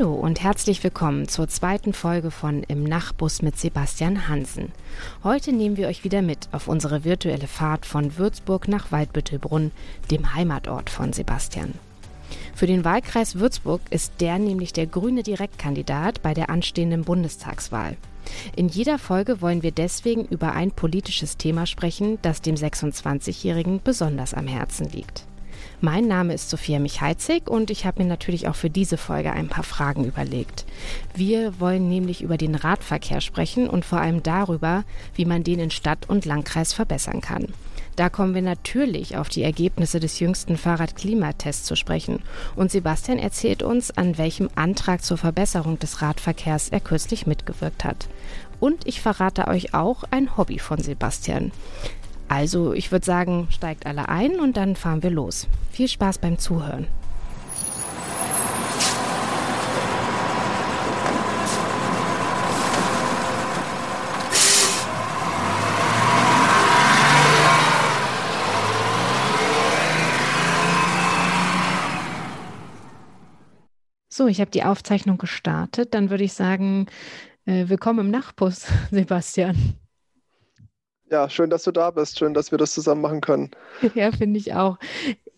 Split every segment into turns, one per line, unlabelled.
Hallo und herzlich willkommen zur zweiten Folge von Im Nachtbus mit Sebastian Hansen. Heute nehmen wir euch wieder mit auf unsere virtuelle Fahrt von Würzburg nach Waldbüttelbrunn, dem Heimatort von Sebastian. Für den Wahlkreis Würzburg ist der nämlich der grüne Direktkandidat bei der anstehenden Bundestagswahl. In jeder Folge wollen wir deswegen über ein politisches Thema sprechen, das dem 26-Jährigen besonders am Herzen liegt. Mein Name ist Sophia Michalzig und ich habe mir natürlich auch für diese Folge ein paar Fragen überlegt. Wir wollen nämlich über den Radverkehr sprechen und vor allem darüber, wie man den in Stadt und Landkreis verbessern kann. Da kommen wir natürlich auf die Ergebnisse des jüngsten Fahrradklimatests zu sprechen. Und Sebastian erzählt uns, an welchem Antrag zur Verbesserung des Radverkehrs er kürzlich mitgewirkt hat. Und ich verrate euch auch ein Hobby von Sebastian. Also, ich würde sagen, steigt alle ein und dann fahren wir los. Viel Spaß beim Zuhören. So, ich habe die Aufzeichnung gestartet. Dann würde ich sagen, äh, willkommen im Nachtbus, Sebastian.
Ja, schön, dass du da bist. Schön, dass wir das zusammen machen können.
Ja, finde ich auch.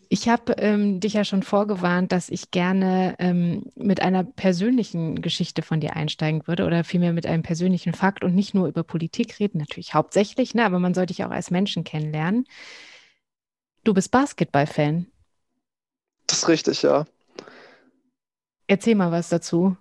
Ich habe ähm, dich ja schon vorgewarnt, dass ich gerne ähm, mit einer persönlichen Geschichte von dir einsteigen würde oder vielmehr mit einem persönlichen Fakt und nicht nur über Politik reden, natürlich hauptsächlich, ne, aber man sollte dich auch als Menschen kennenlernen. Du bist Basketball-Fan.
Das ist richtig, ja.
Erzähl mal was dazu.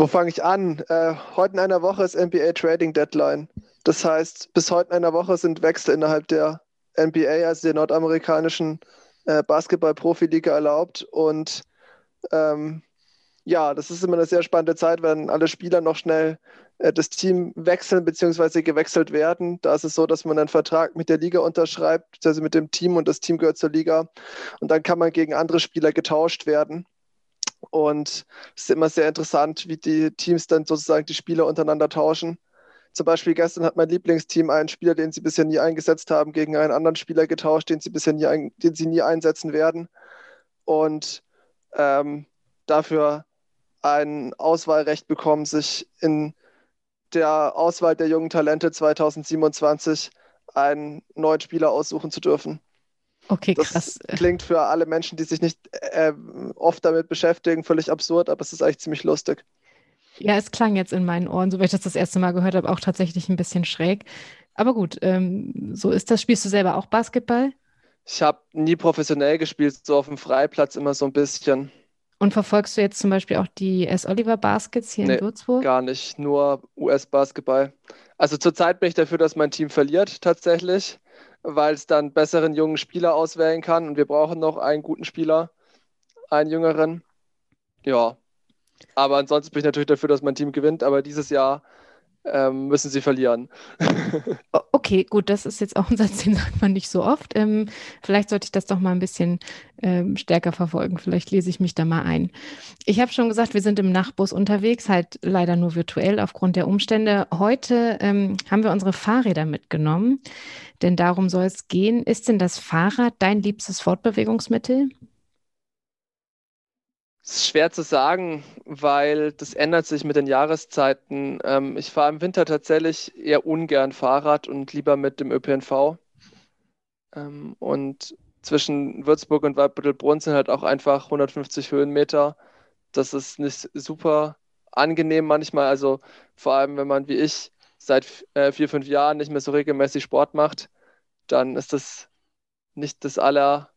Wo fange ich an? Äh, heute in einer Woche ist NBA Trading Deadline. Das heißt, bis heute in einer Woche sind Wechsel innerhalb der NBA, also der nordamerikanischen äh, Basketball-Profiliga, erlaubt. Und ähm, ja, das ist immer eine sehr spannende Zeit, wenn alle Spieler noch schnell äh, das Team wechseln bzw. gewechselt werden. Da ist es so, dass man einen Vertrag mit der Liga unterschreibt, also mit dem Team und das Team gehört zur Liga. Und dann kann man gegen andere Spieler getauscht werden. Und es ist immer sehr interessant, wie die Teams dann sozusagen die Spieler untereinander tauschen. Zum Beispiel gestern hat mein Lieblingsteam einen Spieler, den sie bisher nie eingesetzt haben, gegen einen anderen Spieler getauscht, den sie bisher nie, ein, den sie nie einsetzen werden. Und ähm, dafür ein Auswahlrecht bekommen, sich in der Auswahl der jungen Talente 2027 einen neuen Spieler aussuchen zu dürfen.
Okay, krass. Das
klingt für alle Menschen, die sich nicht äh, oft damit beschäftigen, völlig absurd, aber es ist eigentlich ziemlich lustig.
Ja, es klang jetzt in meinen Ohren, so wie ich das das erste Mal gehört habe, auch tatsächlich ein bisschen schräg. Aber gut, ähm, so ist das. Spielst du selber auch Basketball?
Ich habe nie professionell gespielt, so auf dem Freiplatz immer so ein bisschen.
Und verfolgst du jetzt zum Beispiel auch die S. Oliver Baskets hier nee, in Würzburg?
Gar nicht, nur US-Basketball. Also zurzeit bin ich dafür, dass mein Team verliert tatsächlich weil es dann besseren jungen Spieler auswählen kann. Und wir brauchen noch einen guten Spieler, einen jüngeren. Ja. Aber ansonsten bin ich natürlich dafür, dass mein Team gewinnt. Aber dieses Jahr ähm, müssen sie verlieren.
okay, gut, das ist jetzt auch ein Satz, den sagt man nicht so oft. Ähm, vielleicht sollte ich das doch mal ein bisschen ähm, stärker verfolgen. Vielleicht lese ich mich da mal ein. Ich habe schon gesagt, wir sind im Nachtbus unterwegs, halt leider nur virtuell aufgrund der Umstände. Heute ähm, haben wir unsere Fahrräder mitgenommen, denn darum soll es gehen. Ist denn das Fahrrad dein liebstes Fortbewegungsmittel?
Ist schwer zu sagen, weil das ändert sich mit den Jahreszeiten. Ähm, ich fahre im Winter tatsächlich eher ungern Fahrrad und lieber mit dem ÖPNV. Ähm, und zwischen Würzburg und Waldbüttelbrunn sind halt auch einfach 150 Höhenmeter. Das ist nicht super angenehm manchmal. Also vor allem, wenn man wie ich seit äh, vier, fünf Jahren nicht mehr so regelmäßig Sport macht, dann ist das nicht das aller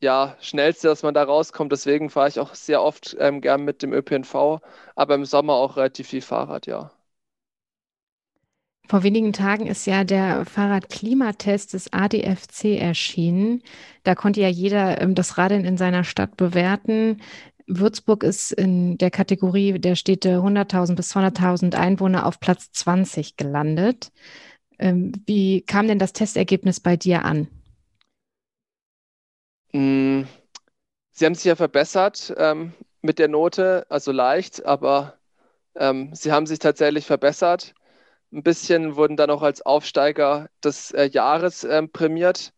ja, schnellste, dass man da rauskommt. Deswegen fahre ich auch sehr oft ähm, gern mit dem ÖPNV, aber im Sommer auch relativ viel Fahrrad, ja.
Vor wenigen Tagen ist ja der Fahrradklimatest des ADFC erschienen. Da konnte ja jeder ähm, das Radeln in seiner Stadt bewerten. Würzburg ist in der Kategorie der Städte 100.000 bis 200.000 Einwohner auf Platz 20 gelandet. Ähm, wie kam denn das Testergebnis bei dir an?
Mm, sie haben sich ja verbessert ähm, mit der Note, also leicht, aber ähm, sie haben sich tatsächlich verbessert. Ein bisschen wurden dann auch als Aufsteiger des äh, Jahres ähm, prämiert.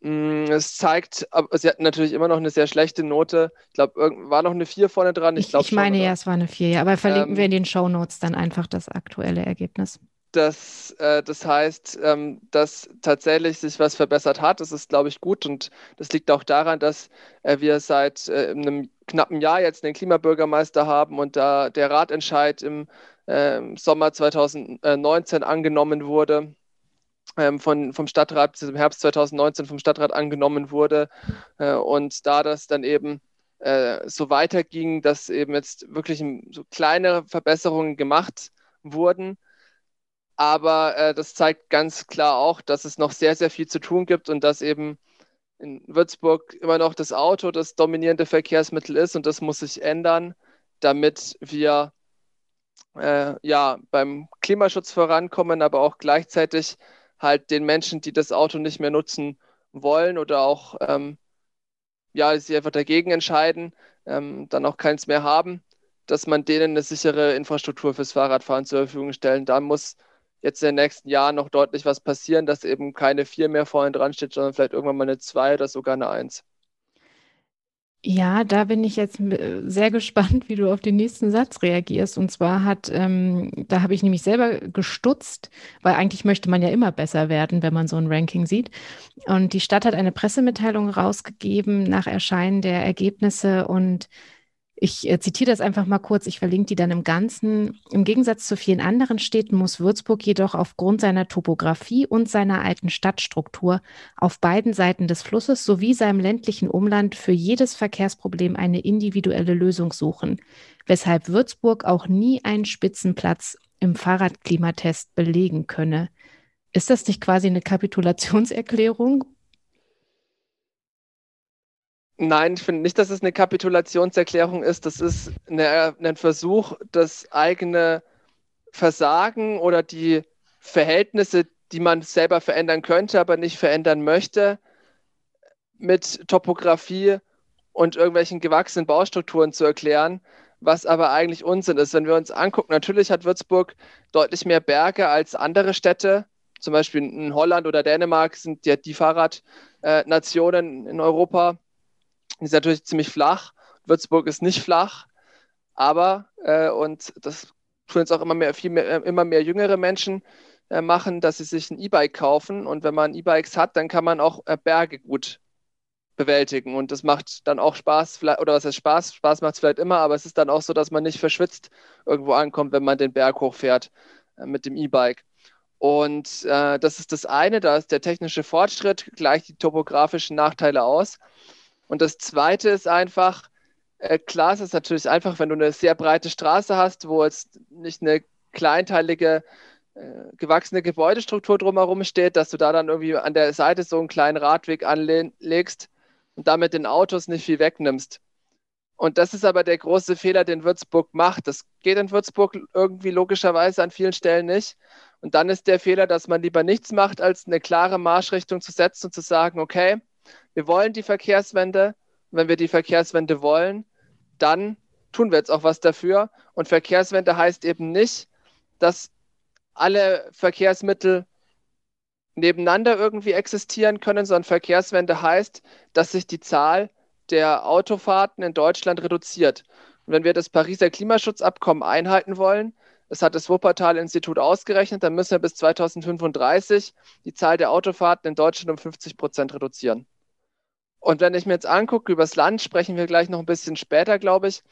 Mm, es zeigt, sie hatten natürlich immer noch eine sehr schlechte Note. Ich glaube, war noch eine 4 vorne dran.
Ich, ich, ich meine, schon, ja, es war eine 4, ja. Aber verlinken ähm, wir in den Show Notes dann einfach das aktuelle Ergebnis.
Das, äh, das heißt, ähm, dass tatsächlich sich was verbessert hat. Das ist, glaube ich, gut. Und das liegt auch daran, dass äh, wir seit äh, einem knappen Jahr jetzt den Klimabürgermeister haben und da der Ratentscheid im ähm, Sommer 2019 angenommen wurde ähm, von, vom Stadtrat im Herbst 2019 vom Stadtrat angenommen wurde. Äh, und da das dann eben äh, so weiterging, dass eben jetzt wirklich so kleinere Verbesserungen gemacht wurden. Aber äh, das zeigt ganz klar auch, dass es noch sehr, sehr viel zu tun gibt und dass eben in Würzburg immer noch das Auto das dominierende Verkehrsmittel ist und das muss sich ändern, damit wir äh, ja beim Klimaschutz vorankommen, aber auch gleichzeitig halt den Menschen, die das Auto nicht mehr nutzen wollen oder auch ähm, ja, sich einfach dagegen entscheiden, ähm, dann auch keins mehr haben, dass man denen eine sichere Infrastruktur fürs Fahrradfahren zur Verfügung stellen. Da muss jetzt in den nächsten Jahren noch deutlich was passieren, dass eben keine vier mehr vorhin dran steht, sondern vielleicht irgendwann mal eine zwei oder sogar eine eins.
Ja, da bin ich jetzt äh, sehr gespannt, wie du auf den nächsten Satz reagierst. Und zwar hat, ähm, da habe ich nämlich selber gestutzt, weil eigentlich möchte man ja immer besser werden, wenn man so ein Ranking sieht. Und die Stadt hat eine Pressemitteilung rausgegeben nach Erscheinen der Ergebnisse und ich äh, zitiere das einfach mal kurz, ich verlinke die dann im Ganzen. Im Gegensatz zu vielen anderen Städten muss Würzburg jedoch aufgrund seiner Topografie und seiner alten Stadtstruktur auf beiden Seiten des Flusses sowie seinem ländlichen Umland für jedes Verkehrsproblem eine individuelle Lösung suchen, weshalb Würzburg auch nie einen Spitzenplatz im Fahrradklimatest belegen könne. Ist das nicht quasi eine Kapitulationserklärung
Nein, ich finde nicht, dass es eine Kapitulationserklärung ist. Das ist eine, ein Versuch, das eigene Versagen oder die Verhältnisse, die man selber verändern könnte, aber nicht verändern möchte, mit Topografie und irgendwelchen gewachsenen Baustrukturen zu erklären, was aber eigentlich Unsinn ist. Wenn wir uns angucken, natürlich hat Würzburg deutlich mehr Berge als andere Städte. Zum Beispiel in Holland oder Dänemark sind ja die Fahrradnationen in Europa ist natürlich ziemlich flach. Würzburg ist nicht flach, aber, äh, und das tun jetzt auch immer mehr, viel mehr, äh, immer mehr jüngere Menschen äh, machen, dass sie sich ein E-Bike kaufen. Und wenn man E-Bikes hat, dann kann man auch äh, Berge gut bewältigen. Und das macht dann auch Spaß, oder was heißt Spaß? Spaß macht es vielleicht immer, aber es ist dann auch so, dass man nicht verschwitzt irgendwo ankommt, wenn man den Berg hochfährt äh, mit dem E-Bike. Und äh, das ist das eine, da ist der technische Fortschritt, gleicht die topografischen Nachteile aus. Und das Zweite ist einfach, äh, klar es ist natürlich einfach, wenn du eine sehr breite Straße hast, wo jetzt nicht eine kleinteilige, äh, gewachsene Gebäudestruktur drumherum steht, dass du da dann irgendwie an der Seite so einen kleinen Radweg anlegst und damit den Autos nicht viel wegnimmst. Und das ist aber der große Fehler, den Würzburg macht. Das geht in Würzburg irgendwie logischerweise an vielen Stellen nicht. Und dann ist der Fehler, dass man lieber nichts macht, als eine klare Marschrichtung zu setzen und zu sagen, okay, wir wollen die Verkehrswende. Wenn wir die Verkehrswende wollen, dann tun wir jetzt auch was dafür. Und Verkehrswende heißt eben nicht, dass alle Verkehrsmittel nebeneinander irgendwie existieren können, sondern Verkehrswende heißt, dass sich die Zahl der Autofahrten in Deutschland reduziert. Und wenn wir das Pariser Klimaschutzabkommen einhalten wollen, das hat das Wuppertal-Institut ausgerechnet, dann müssen wir bis 2035 die Zahl der Autofahrten in Deutschland um 50 Prozent reduzieren. Und wenn ich mir jetzt angucke, übers Land sprechen wir gleich noch ein bisschen später, glaube ich.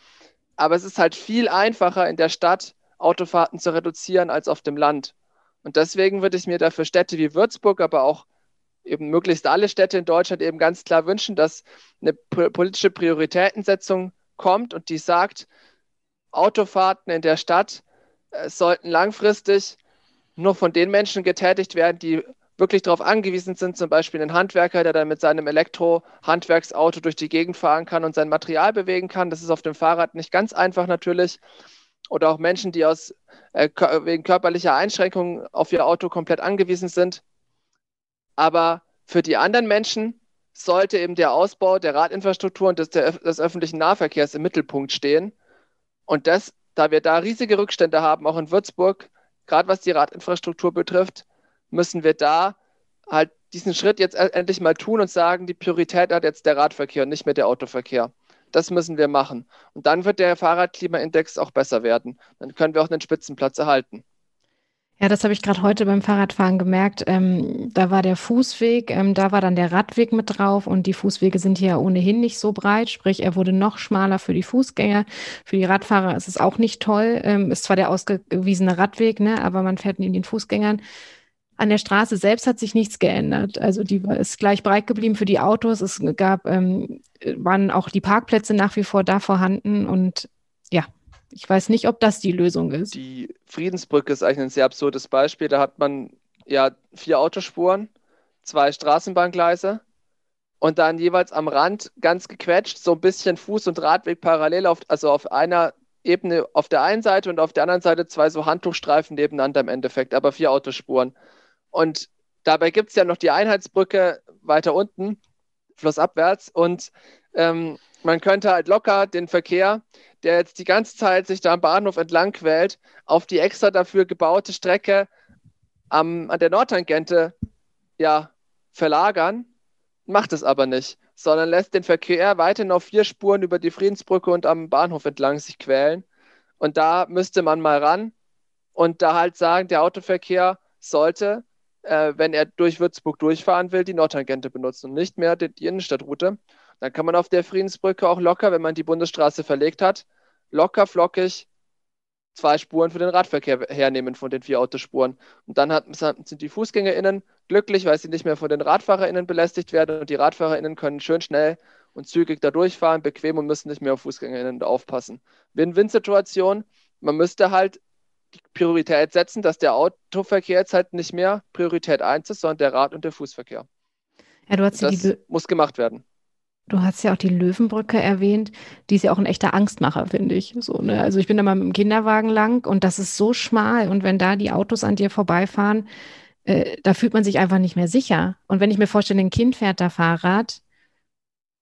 Aber es ist halt viel einfacher in der Stadt Autofahrten zu reduzieren als auf dem Land. Und deswegen würde ich mir dafür Städte wie Würzburg, aber auch eben möglichst alle Städte in Deutschland eben ganz klar wünschen, dass eine politische Prioritätensetzung kommt und die sagt, Autofahrten in der Stadt äh, sollten langfristig nur von den Menschen getätigt werden, die wirklich darauf angewiesen sind, zum Beispiel ein Handwerker, der dann mit seinem Elektro-Handwerksauto durch die Gegend fahren kann und sein Material bewegen kann. Das ist auf dem Fahrrad nicht ganz einfach natürlich. Oder auch Menschen, die aus, äh, wegen körperlicher Einschränkungen auf ihr Auto komplett angewiesen sind. Aber für die anderen Menschen sollte eben der Ausbau der Radinfrastruktur und des, der, des öffentlichen Nahverkehrs im Mittelpunkt stehen. Und das, da wir da riesige Rückstände haben, auch in Würzburg, gerade was die Radinfrastruktur betrifft, müssen wir da halt diesen Schritt jetzt endlich mal tun und sagen, die Priorität hat jetzt der Radverkehr und nicht mehr der Autoverkehr. Das müssen wir machen. Und dann wird der Fahrradklimaindex auch besser werden. Dann können wir auch einen Spitzenplatz erhalten.
Ja, das habe ich gerade heute beim Fahrradfahren gemerkt. Ähm, da war der Fußweg, ähm, da war dann der Radweg mit drauf und die Fußwege sind hier ohnehin nicht so breit, sprich er wurde noch schmaler für die Fußgänger. Für die Radfahrer ist es auch nicht toll. Ähm, ist zwar der ausgewiesene Radweg, ne, aber man fährt neben den Fußgängern. An der Straße selbst hat sich nichts geändert. Also die ist gleich breit geblieben für die Autos. Es gab, ähm, waren auch die Parkplätze nach wie vor da vorhanden und ja, ich weiß nicht, ob das die Lösung ist.
Die Friedensbrücke ist eigentlich ein sehr absurdes Beispiel. Da hat man ja vier Autospuren, zwei Straßenbahngleise und dann jeweils am Rand ganz gequetscht, so ein bisschen Fuß- und Radweg parallel, auf, also auf einer Ebene auf der einen Seite und auf der anderen Seite zwei so Handtuchstreifen nebeneinander im Endeffekt, aber vier Autospuren. Und dabei gibt es ja noch die Einheitsbrücke weiter unten, flussabwärts. Und ähm, man könnte halt locker den Verkehr, der jetzt die ganze Zeit sich da am Bahnhof entlang quält, auf die extra dafür gebaute Strecke am, an der Nordtangente ja, verlagern, macht es aber nicht, sondern lässt den Verkehr weiterhin auf vier Spuren über die Friedensbrücke und am Bahnhof entlang sich quälen. Und da müsste man mal ran und da halt sagen, der Autoverkehr sollte äh, wenn er durch Würzburg durchfahren will, die Nordtangente benutzen und nicht mehr die, die Innenstadtroute. Dann kann man auf der Friedensbrücke auch locker, wenn man die Bundesstraße verlegt hat, locker flockig zwei Spuren für den Radverkehr hernehmen von den vier Autospuren. Und dann hat, sind die FußgängerInnen glücklich, weil sie nicht mehr von den RadfahrerInnen belästigt werden und die RadfahrerInnen können schön schnell und zügig da durchfahren, bequem und müssen nicht mehr auf FußgängerInnen aufpassen. Win-Win-Situation. Man müsste halt die Priorität setzen, dass der Autoverkehr jetzt halt nicht mehr Priorität 1 ist, sondern der Rad- und der Fußverkehr.
Ja, du hast
das muss gemacht werden.
Du hast ja auch die Löwenbrücke erwähnt. Die ist ja auch ein echter Angstmacher, finde ich. So, ne? Also ich bin da mal mit dem Kinderwagen lang und das ist so schmal. Und wenn da die Autos an dir vorbeifahren, äh, da fühlt man sich einfach nicht mehr sicher. Und wenn ich mir vorstelle, ein Kind fährt da Fahrrad,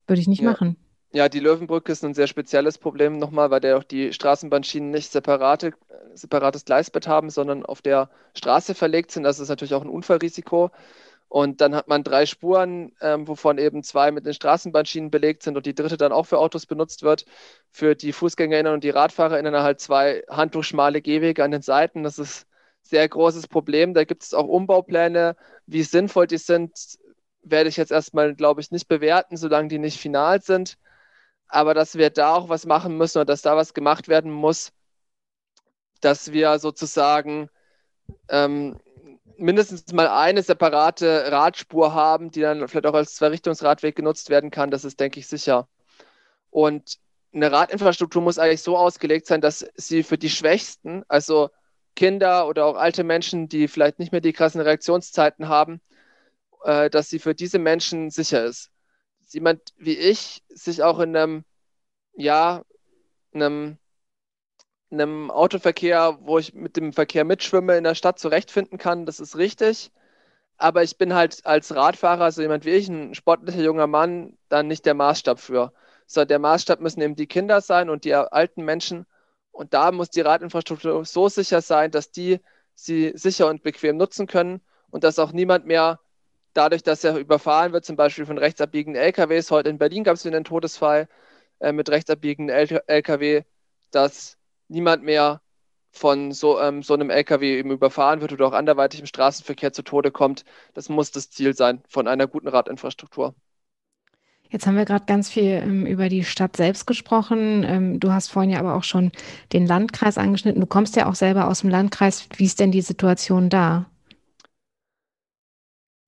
würde ich nicht
ja.
machen.
Ja, die Löwenbrücke ist ein sehr spezielles Problem nochmal, weil der auch die Straßenbahnschienen nicht separate, separates Gleisbett haben, sondern auf der Straße verlegt sind. Das ist natürlich auch ein Unfallrisiko. Und dann hat man drei Spuren, ähm, wovon eben zwei mit den Straßenbahnschienen belegt sind und die dritte dann auch für Autos benutzt wird. Für die FußgängerInnen und die RadfahrerInnen halt zwei handtuchschmale Gehwege an den Seiten. Das ist ein sehr großes Problem. Da gibt es auch Umbaupläne. Wie sinnvoll die sind, werde ich jetzt erstmal, glaube ich, nicht bewerten, solange die nicht final sind aber dass wir da auch was machen müssen und dass da was gemacht werden muss, dass wir sozusagen ähm, mindestens mal eine separate Radspur haben, die dann vielleicht auch als Zweirichtungsradweg genutzt werden kann. Das ist, denke ich, sicher. Und eine Radinfrastruktur muss eigentlich so ausgelegt sein, dass sie für die Schwächsten, also Kinder oder auch alte Menschen, die vielleicht nicht mehr die krassen Reaktionszeiten haben, äh, dass sie für diese Menschen sicher ist jemand wie ich sich auch in einem, ja, einem, einem Autoverkehr, wo ich mit dem Verkehr mitschwimme, in der Stadt zurechtfinden kann, das ist richtig. Aber ich bin halt als Radfahrer, also jemand wie ich, ein sportlicher junger Mann, dann nicht der Maßstab für. So, der Maßstab müssen eben die Kinder sein und die alten Menschen. Und da muss die Radinfrastruktur so sicher sein, dass die sie sicher und bequem nutzen können und dass auch niemand mehr dadurch, dass er überfahren wird, zum Beispiel von rechtsabbiegenden LKWs. Heute in Berlin gab es wieder einen Todesfall äh, mit rechtsabbiegenden LKW, dass niemand mehr von so, ähm, so einem LKW eben überfahren wird oder auch anderweitig im Straßenverkehr zu Tode kommt. Das muss das Ziel sein von einer guten Radinfrastruktur.
Jetzt haben wir gerade ganz viel ähm, über die Stadt selbst gesprochen. Ähm, du hast vorhin ja aber auch schon den Landkreis angeschnitten. Du kommst ja auch selber aus dem Landkreis. Wie ist denn die Situation da?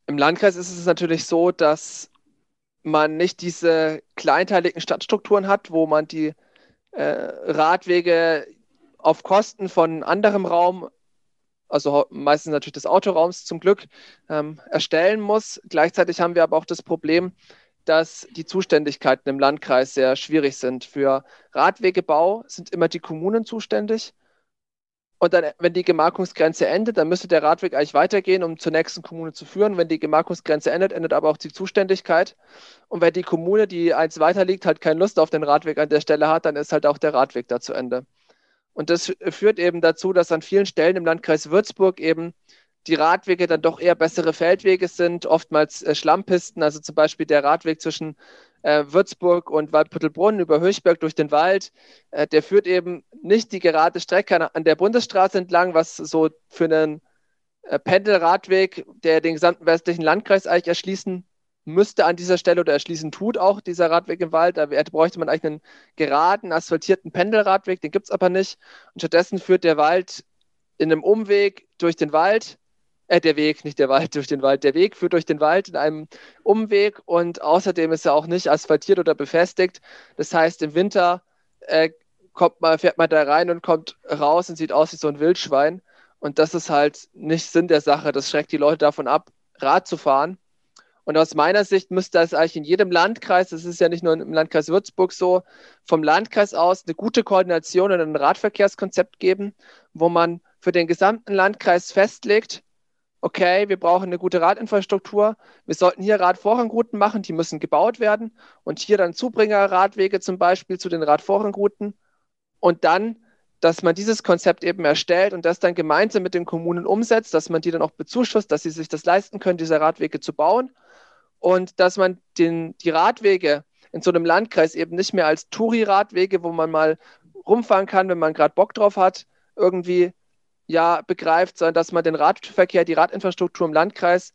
Im Landkreis ist es natürlich so, dass man nicht diese kleinteiligen Stadtstrukturen hat, wo man die äh, Radwege auf Kosten von anderem Raum, also meistens natürlich des Autoraums zum Glück, ähm, erstellen muss. Gleichzeitig haben wir aber auch das Problem, dass die Zuständigkeiten im Landkreis sehr schwierig sind. Für Radwegebau sind immer die Kommunen zuständig und dann, wenn die Gemarkungsgrenze endet, dann müsste der Radweg eigentlich weitergehen, um zur nächsten Kommune zu führen. Wenn die Gemarkungsgrenze endet, endet aber auch die Zuständigkeit. Und wenn die Kommune, die eins weiter liegt, halt keine Lust auf den Radweg an der Stelle hat, dann ist halt auch der Radweg da zu Ende. Und das führt eben dazu, dass an vielen Stellen im Landkreis Würzburg eben die Radwege dann doch eher bessere Feldwege sind, oftmals äh, Schlammpisten, also zum Beispiel der Radweg zwischen äh, Würzburg und Waldbüttelbrunn über Höchberg durch den Wald, äh, der führt eben nicht die gerade Strecke an der Bundesstraße entlang, was so für einen äh, Pendelradweg, der den gesamten westlichen Landkreis eigentlich erschließen müsste an dieser Stelle oder erschließen tut auch dieser Radweg im Wald. Da bräuchte man eigentlich einen geraden, asphaltierten Pendelradweg, den gibt es aber nicht. Und stattdessen führt der Wald in einem Umweg durch den Wald äh, der Weg, nicht der Wald durch den Wald. Der Weg führt durch den Wald in einem Umweg und außerdem ist er auch nicht asphaltiert oder befestigt. Das heißt, im Winter äh, kommt man, fährt man da rein und kommt raus und sieht aus wie so ein Wildschwein. Und das ist halt nicht Sinn der Sache. Das schreckt die Leute davon ab, Rad zu fahren. Und aus meiner Sicht müsste es eigentlich in jedem Landkreis, das ist ja nicht nur im Landkreis Würzburg so, vom Landkreis aus eine gute Koordination und ein Radverkehrskonzept geben, wo man für den gesamten Landkreis festlegt, okay, wir brauchen eine gute Radinfrastruktur. Wir sollten hier Radvorrangrouten machen, die müssen gebaut werden. Und hier dann Zubringerradwege zum Beispiel zu den Radvorrangrouten. Und dann, dass man dieses Konzept eben erstellt und das dann gemeinsam mit den Kommunen umsetzt, dass man die dann auch bezuschusst, dass sie sich das leisten können, diese Radwege zu bauen. Und dass man den, die Radwege in so einem Landkreis eben nicht mehr als Touri-Radwege, wo man mal rumfahren kann, wenn man gerade Bock drauf hat, irgendwie ja begreift, sondern dass man den Radverkehr, die Radinfrastruktur im Landkreis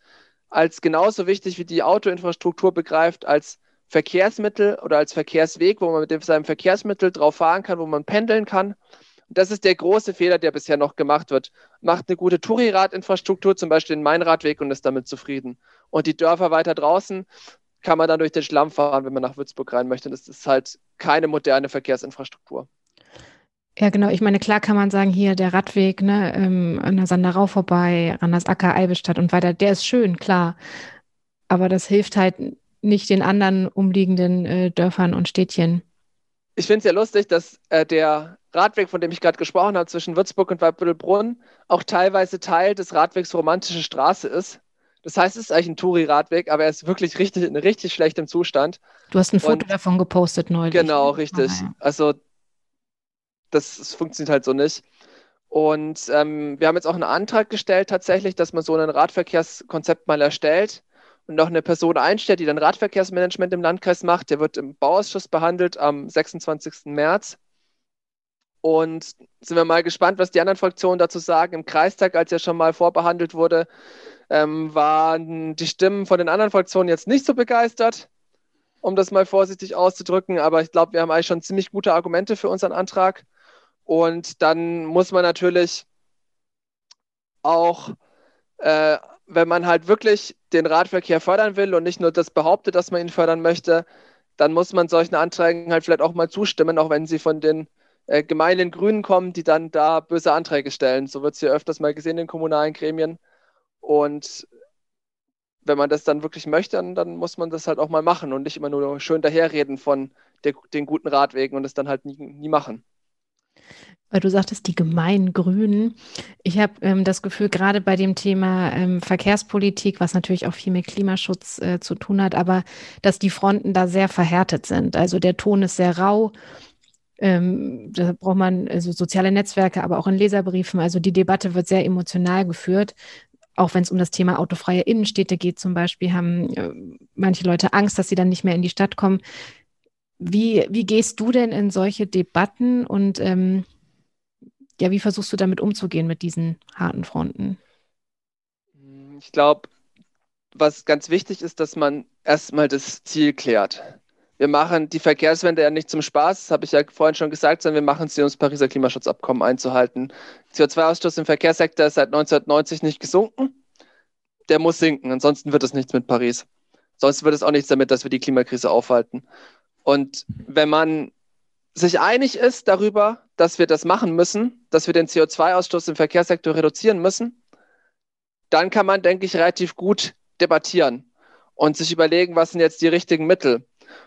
als genauso wichtig wie die Autoinfrastruktur begreift, als Verkehrsmittel oder als Verkehrsweg, wo man mit seinem Verkehrsmittel drauf fahren kann, wo man pendeln kann. Und das ist der große Fehler, der bisher noch gemacht wird. Macht eine gute Touri-Radinfrastruktur, zum Beispiel den Main-Radweg und ist damit zufrieden. Und die Dörfer weiter draußen kann man dann durch den Schlamm fahren, wenn man nach Würzburg rein möchte. Das ist halt keine moderne Verkehrsinfrastruktur.
Ja, genau. Ich meine, klar kann man sagen, hier der Radweg, ne, ähm, an der Sanderau vorbei, Randersacker, Eibestadt und weiter, der ist schön, klar. Aber das hilft halt nicht den anderen umliegenden äh, Dörfern und Städtchen.
Ich finde es ja lustig, dass äh, der Radweg, von dem ich gerade gesprochen habe, zwischen Würzburg und Waldbüttelbrunn, auch teilweise Teil des Radwegs Romantische Straße ist. Das heißt, es ist eigentlich ein Touri-Radweg, aber er ist wirklich richtig in richtig schlechtem Zustand.
Du hast ein Foto und, davon gepostet neulich.
Genau, richtig. Ah. Also das, das funktioniert halt so nicht. Und ähm, wir haben jetzt auch einen Antrag gestellt, tatsächlich, dass man so ein Radverkehrskonzept mal erstellt und noch eine Person einstellt, die dann Radverkehrsmanagement im Landkreis macht. Der wird im Bauausschuss behandelt am 26. März. Und sind wir mal gespannt, was die anderen Fraktionen dazu sagen. Im Kreistag, als er schon mal vorbehandelt wurde, ähm, waren die Stimmen von den anderen Fraktionen jetzt nicht so begeistert, um das mal vorsichtig auszudrücken. Aber ich glaube, wir haben eigentlich schon ziemlich gute Argumente für unseren Antrag. Und dann muss man natürlich auch, äh, wenn man halt wirklich den Radverkehr fördern will und nicht nur das behauptet, dass man ihn fördern möchte, dann muss man solchen Anträgen halt vielleicht auch mal zustimmen, auch wenn sie von den äh, gemeinen Grünen kommen, die dann da böse Anträge stellen. So wird es ja öfters mal gesehen in kommunalen Gremien. Und wenn man das dann wirklich möchte, dann, dann, muss man das halt auch mal machen und nicht immer nur schön daherreden von der, den guten Radwegen und es dann halt nie, nie machen
weil du sagtest, die gemeinen Grünen. Ich habe ähm, das Gefühl, gerade bei dem Thema ähm, Verkehrspolitik, was natürlich auch viel mit Klimaschutz äh, zu tun hat, aber dass die Fronten da sehr verhärtet sind. Also der Ton ist sehr rau. Ähm, da braucht man also soziale Netzwerke, aber auch in Leserbriefen. Also die Debatte wird sehr emotional geführt. Auch wenn es um das Thema autofreie Innenstädte geht, zum Beispiel, haben äh, manche Leute Angst, dass sie dann nicht mehr in die Stadt kommen. Wie, wie gehst du denn in solche Debatten und ähm, ja, wie versuchst du damit umzugehen mit diesen harten Fronten?
Ich glaube, was ganz wichtig ist, dass man erstmal das Ziel klärt. Wir machen die Verkehrswende ja nicht zum Spaß, das habe ich ja vorhin schon gesagt, sondern wir machen sie, um das Pariser Klimaschutzabkommen einzuhalten. CO2-Ausstoß im Verkehrssektor ist seit 1990 nicht gesunken. Der muss sinken, ansonsten wird es nichts mit Paris. Sonst wird es auch nichts damit, dass wir die Klimakrise aufhalten. Und wenn man sich einig ist darüber, dass wir das machen müssen, dass wir den CO2-Ausstoß im Verkehrssektor reduzieren müssen, dann kann man, denke ich, relativ gut debattieren und sich überlegen, was sind jetzt die richtigen Mittel.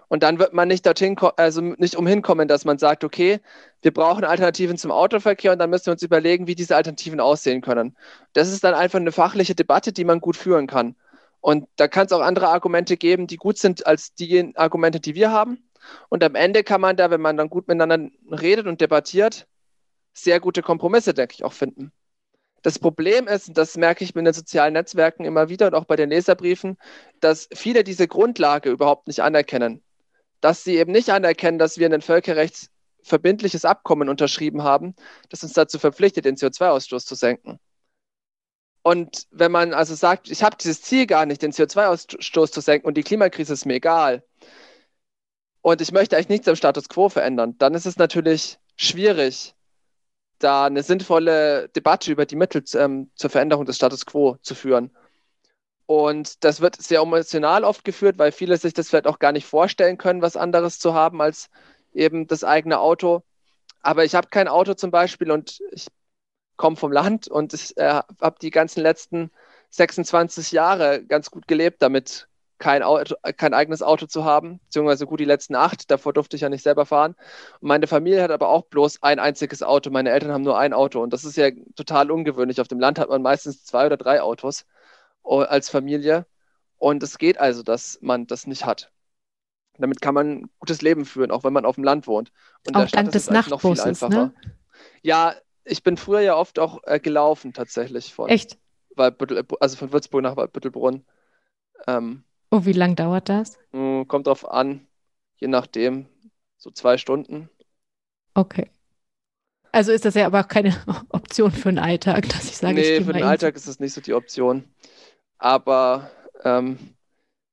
Und dann wird man nicht dorthin, also nicht umhin kommen, dass man sagt, okay, wir brauchen Alternativen zum Autoverkehr und dann müssen wir uns überlegen, wie diese Alternativen aussehen können. Das ist dann einfach eine fachliche Debatte, die man gut führen kann. Und da kann es auch andere Argumente geben, die gut sind als die Argumente, die wir haben. Und am Ende kann man da, wenn man dann gut miteinander redet und debattiert, sehr gute Kompromisse, denke ich, auch finden. Das Problem ist, und das merke ich mit den sozialen Netzwerken immer wieder und auch bei den Leserbriefen, dass viele diese Grundlage überhaupt nicht anerkennen. Dass sie eben nicht anerkennen, dass wir ein völkerrechtsverbindliches Abkommen unterschrieben haben, das uns dazu verpflichtet, den CO2-Ausstoß zu senken. Und wenn man also sagt, ich habe dieses Ziel gar nicht, den CO2-Ausstoß zu senken und die Klimakrise ist mir egal und ich möchte eigentlich nichts am Status quo verändern, dann ist es natürlich schwierig, da eine sinnvolle Debatte über die Mittel ähm, zur Veränderung des Status quo zu führen. Und das wird sehr emotional oft geführt, weil viele sich das vielleicht auch gar nicht vorstellen können, was anderes zu haben als eben das eigene Auto. Aber ich habe kein Auto zum Beispiel und ich komme vom Land und ich äh, habe die ganzen letzten 26 Jahre ganz gut gelebt damit, kein, Auto, kein eigenes Auto zu haben, beziehungsweise gut die letzten acht, davor durfte ich ja nicht selber fahren. Und meine Familie hat aber auch bloß ein einziges Auto. Meine Eltern haben nur ein Auto und das ist ja total ungewöhnlich. Auf dem Land hat man meistens zwei oder drei Autos oh, als Familie und es geht also, dass man das nicht hat. Damit kann man ein gutes Leben führen, auch wenn man auf dem Land wohnt.
Und auch dank des Nachtbusses, ne?
Ja, ich bin früher ja oft auch äh, gelaufen tatsächlich
von. Echt?
Waldbüttel, also von Würzburg nach Waldbüttelbrunn.
Ähm, Oh, wie lang dauert das?
Hm, kommt drauf an, je nachdem, so zwei Stunden.
Okay. Also ist das ja aber keine Option für den Alltag, dass ich sage,
nee,
ich
für den Alltag ist das nicht so die Option. Aber ähm,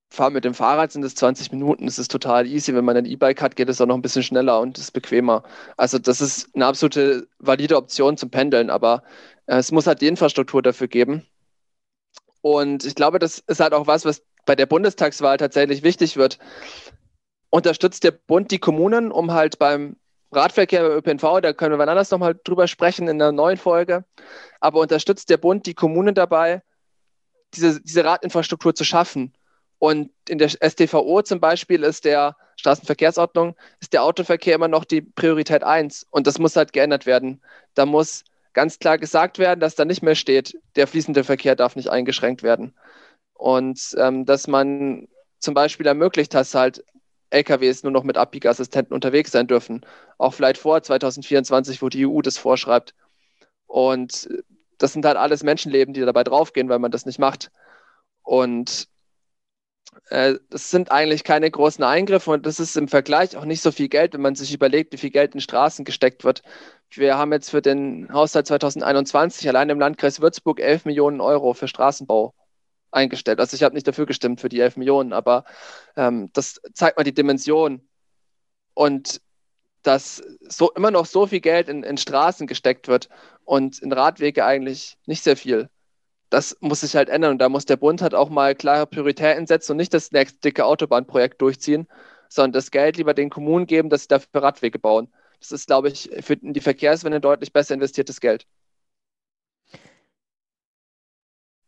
fahren mit dem Fahrrad sind es 20 Minuten, das ist total easy. Wenn man ein E-Bike hat, geht es auch noch ein bisschen schneller und ist bequemer. Also das ist eine absolute valide Option zum Pendeln, aber äh, es muss halt die Infrastruktur dafür geben. Und ich glaube, das ist halt auch was, was bei der Bundestagswahl tatsächlich wichtig wird, unterstützt der Bund die Kommunen, um halt beim Radverkehr, beim ÖPNV, da können wir wann anders nochmal drüber sprechen in einer neuen Folge, aber unterstützt der Bund die Kommunen dabei, diese, diese Radinfrastruktur zu schaffen. Und in der STVO zum Beispiel ist der Straßenverkehrsordnung, ist der Autoverkehr immer noch die Priorität 1. Und das muss halt geändert werden. Da muss ganz klar gesagt werden, dass da nicht mehr steht, der fließende Verkehr darf nicht eingeschränkt werden. Und ähm, dass man zum Beispiel ermöglicht, dass halt LKWs nur noch mit Abbiegeassistenten unterwegs sein dürfen. Auch vielleicht vor 2024, wo die EU das vorschreibt. Und das sind halt alles Menschenleben, die dabei draufgehen, weil man das nicht macht. Und äh, das sind eigentlich keine großen Eingriffe und das ist im Vergleich auch nicht so viel Geld, wenn man sich überlegt, wie viel Geld in Straßen gesteckt wird. Wir haben jetzt für den Haushalt 2021 allein im Landkreis Würzburg 11 Millionen Euro für Straßenbau eingestellt. Also ich habe nicht dafür gestimmt für die 11 Millionen, aber ähm, das zeigt mal die Dimension und dass so immer noch so viel Geld in, in Straßen gesteckt wird und in Radwege eigentlich nicht sehr viel. Das muss sich halt ändern und da muss der Bund halt auch mal klare Prioritäten setzen und nicht das nächste dicke Autobahnprojekt durchziehen, sondern das Geld lieber den Kommunen geben, dass sie dafür Radwege bauen. Das ist, glaube ich, für die Verkehrswende deutlich besser investiertes Geld.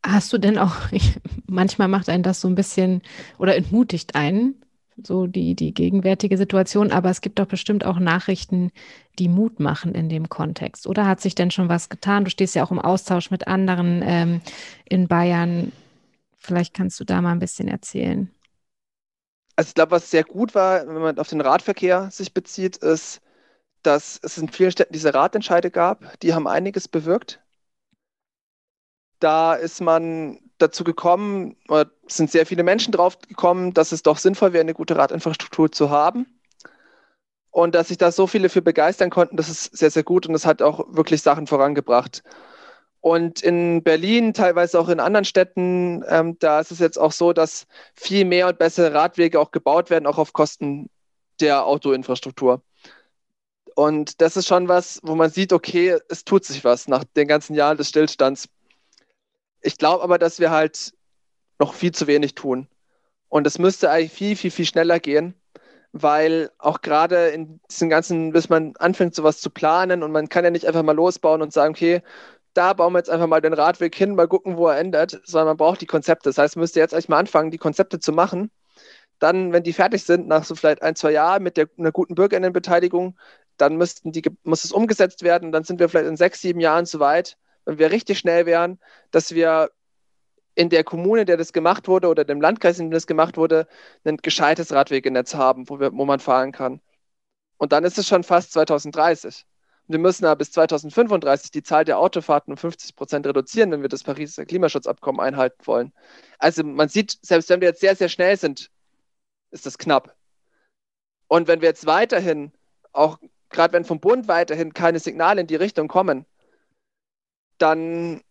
Hast du denn auch, manchmal macht einen das so ein bisschen oder entmutigt einen, so die, die gegenwärtige Situation, aber es gibt doch bestimmt auch Nachrichten, die Mut machen in dem Kontext. Oder hat sich denn schon was getan? Du stehst ja auch im Austausch mit anderen ähm, in Bayern. Vielleicht kannst du da mal ein bisschen erzählen.
Also ich glaube, was sehr gut war, wenn man auf den Radverkehr sich bezieht, ist, dass es in vielen Städten diese Radentscheide gab. Die haben einiges bewirkt da ist man dazu gekommen, oder sind sehr viele Menschen drauf gekommen, dass es doch sinnvoll wäre, eine gute Radinfrastruktur zu haben. Und dass sich da so viele für begeistern konnten, das ist sehr, sehr gut und das hat auch wirklich Sachen vorangebracht. Und in Berlin, teilweise auch in anderen Städten, ähm, da ist es jetzt auch so, dass viel mehr und bessere Radwege auch gebaut werden, auch auf Kosten der Autoinfrastruktur. Und das ist schon was, wo man sieht, okay, es tut sich was nach den ganzen Jahren des Stillstands. Ich glaube aber, dass wir halt noch viel zu wenig tun. Und es müsste eigentlich viel, viel, viel schneller gehen, weil auch gerade in diesen ganzen, bis man anfängt, sowas zu planen und man kann ja nicht einfach mal losbauen und sagen, okay, da bauen wir jetzt einfach mal den Radweg hin, mal gucken, wo er endet, sondern man braucht die Konzepte. Das heißt, man müsste jetzt eigentlich mal anfangen, die Konzepte zu machen. Dann, wenn die fertig sind, nach so vielleicht ein, zwei Jahren mit der, einer guten Bürgerinnenbeteiligung, dann müssten die, muss es umgesetzt werden. Dann sind wir vielleicht in sechs, sieben Jahren so weit, wenn wir richtig schnell wären, dass wir in der Kommune, der das gemacht wurde, oder dem Landkreis, in dem das gemacht wurde, ein gescheites Radwegenetz haben, wo, wir, wo man fahren kann. Und dann ist es schon fast 2030. wir müssen aber bis 2035 die Zahl der Autofahrten um 50 Prozent reduzieren, wenn wir das Pariser Klimaschutzabkommen einhalten wollen. Also man sieht, selbst wenn wir jetzt sehr, sehr schnell sind, ist das knapp. Und wenn wir jetzt weiterhin, auch gerade wenn vom Bund weiterhin keine Signale in die Richtung kommen, dann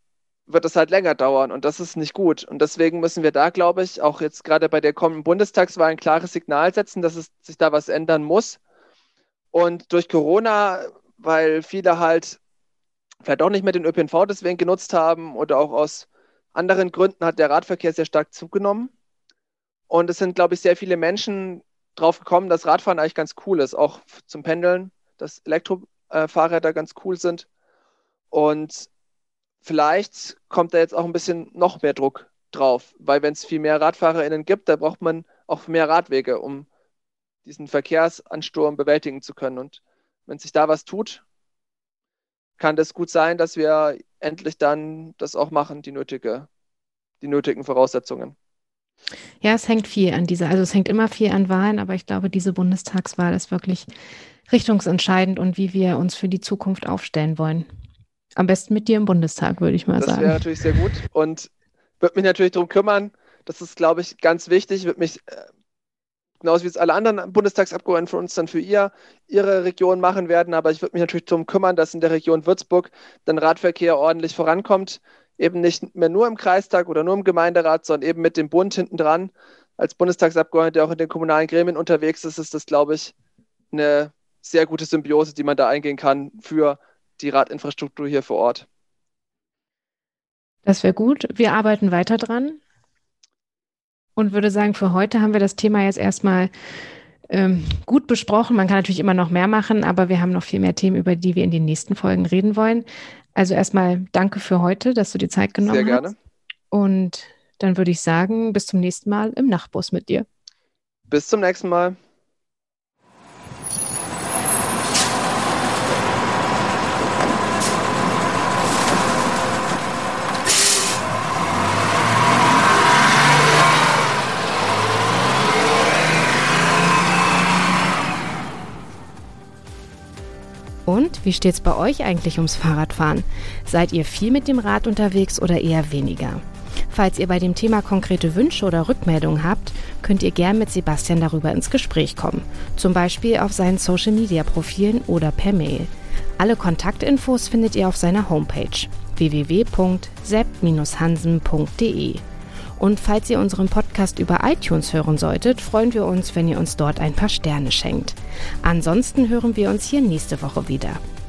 wird es halt länger dauern und das ist nicht gut. Und deswegen müssen wir da, glaube ich, auch jetzt gerade bei der kommenden Bundestagswahl ein klares Signal setzen, dass es sich da was ändern muss. Und durch Corona, weil viele halt vielleicht auch nicht mehr den ÖPNV deswegen genutzt haben oder auch aus anderen Gründen hat der Radverkehr sehr stark zugenommen. Und es sind, glaube ich, sehr viele Menschen drauf gekommen, dass Radfahren eigentlich ganz cool ist, auch zum Pendeln, dass Elektrofahrräder ganz cool sind. Und vielleicht kommt da jetzt auch ein bisschen noch mehr Druck drauf, weil wenn es viel mehr RadfahrerInnen gibt, da braucht man auch mehr Radwege, um diesen Verkehrsansturm bewältigen zu können. Und wenn sich da was tut, kann das gut sein, dass wir endlich dann das auch machen, die, nötige, die nötigen Voraussetzungen.
Ja, es hängt viel an dieser, also es hängt immer viel an Wahlen, aber ich glaube, diese Bundestagswahl ist wirklich richtungsentscheidend und wie wir uns für die Zukunft aufstellen wollen. Am besten mit dir im Bundestag, würde ich mal
das
sagen.
Das wäre natürlich sehr gut und würde mich natürlich darum kümmern. Das ist, glaube ich, ganz wichtig. Würde mich äh, genauso wie es alle anderen Bundestagsabgeordneten von uns dann für ihr, ihre Region machen werden. Aber ich würde mich natürlich darum kümmern, dass in der Region Würzburg dann Radverkehr ordentlich vorankommt. Eben nicht mehr nur im Kreistag oder nur im Gemeinderat, sondern eben mit dem Bund hinten dran. Als Bundestagsabgeordneter, der auch in den kommunalen Gremien unterwegs ist, ist das, glaube ich, eine sehr gute Symbiose, die man da eingehen kann für die Radinfrastruktur hier vor Ort.
Das wäre gut. Wir arbeiten weiter dran und würde sagen, für heute haben wir das Thema jetzt erstmal ähm, gut besprochen. Man kann natürlich immer noch mehr machen, aber wir haben noch viel mehr Themen, über die wir in den nächsten Folgen reden wollen. Also erstmal danke für heute, dass du die Zeit genommen hast. Sehr gerne. Hast. Und dann würde ich sagen, bis zum nächsten Mal im Nachtbus mit dir.
Bis zum nächsten Mal.
Und wie steht's bei euch eigentlich ums Fahrradfahren? Seid ihr viel mit dem Rad unterwegs oder eher weniger? Falls ihr bei dem Thema konkrete Wünsche oder Rückmeldungen habt, könnt ihr gern mit Sebastian darüber ins Gespräch kommen. Zum Beispiel auf seinen Social Media Profilen oder per Mail. Alle Kontaktinfos findet ihr auf seiner Homepage www.sepp-hansen.de. Und falls ihr unseren Podcast über iTunes hören solltet, freuen wir uns, wenn ihr uns dort ein paar Sterne schenkt. Ansonsten hören wir uns hier nächste Woche wieder.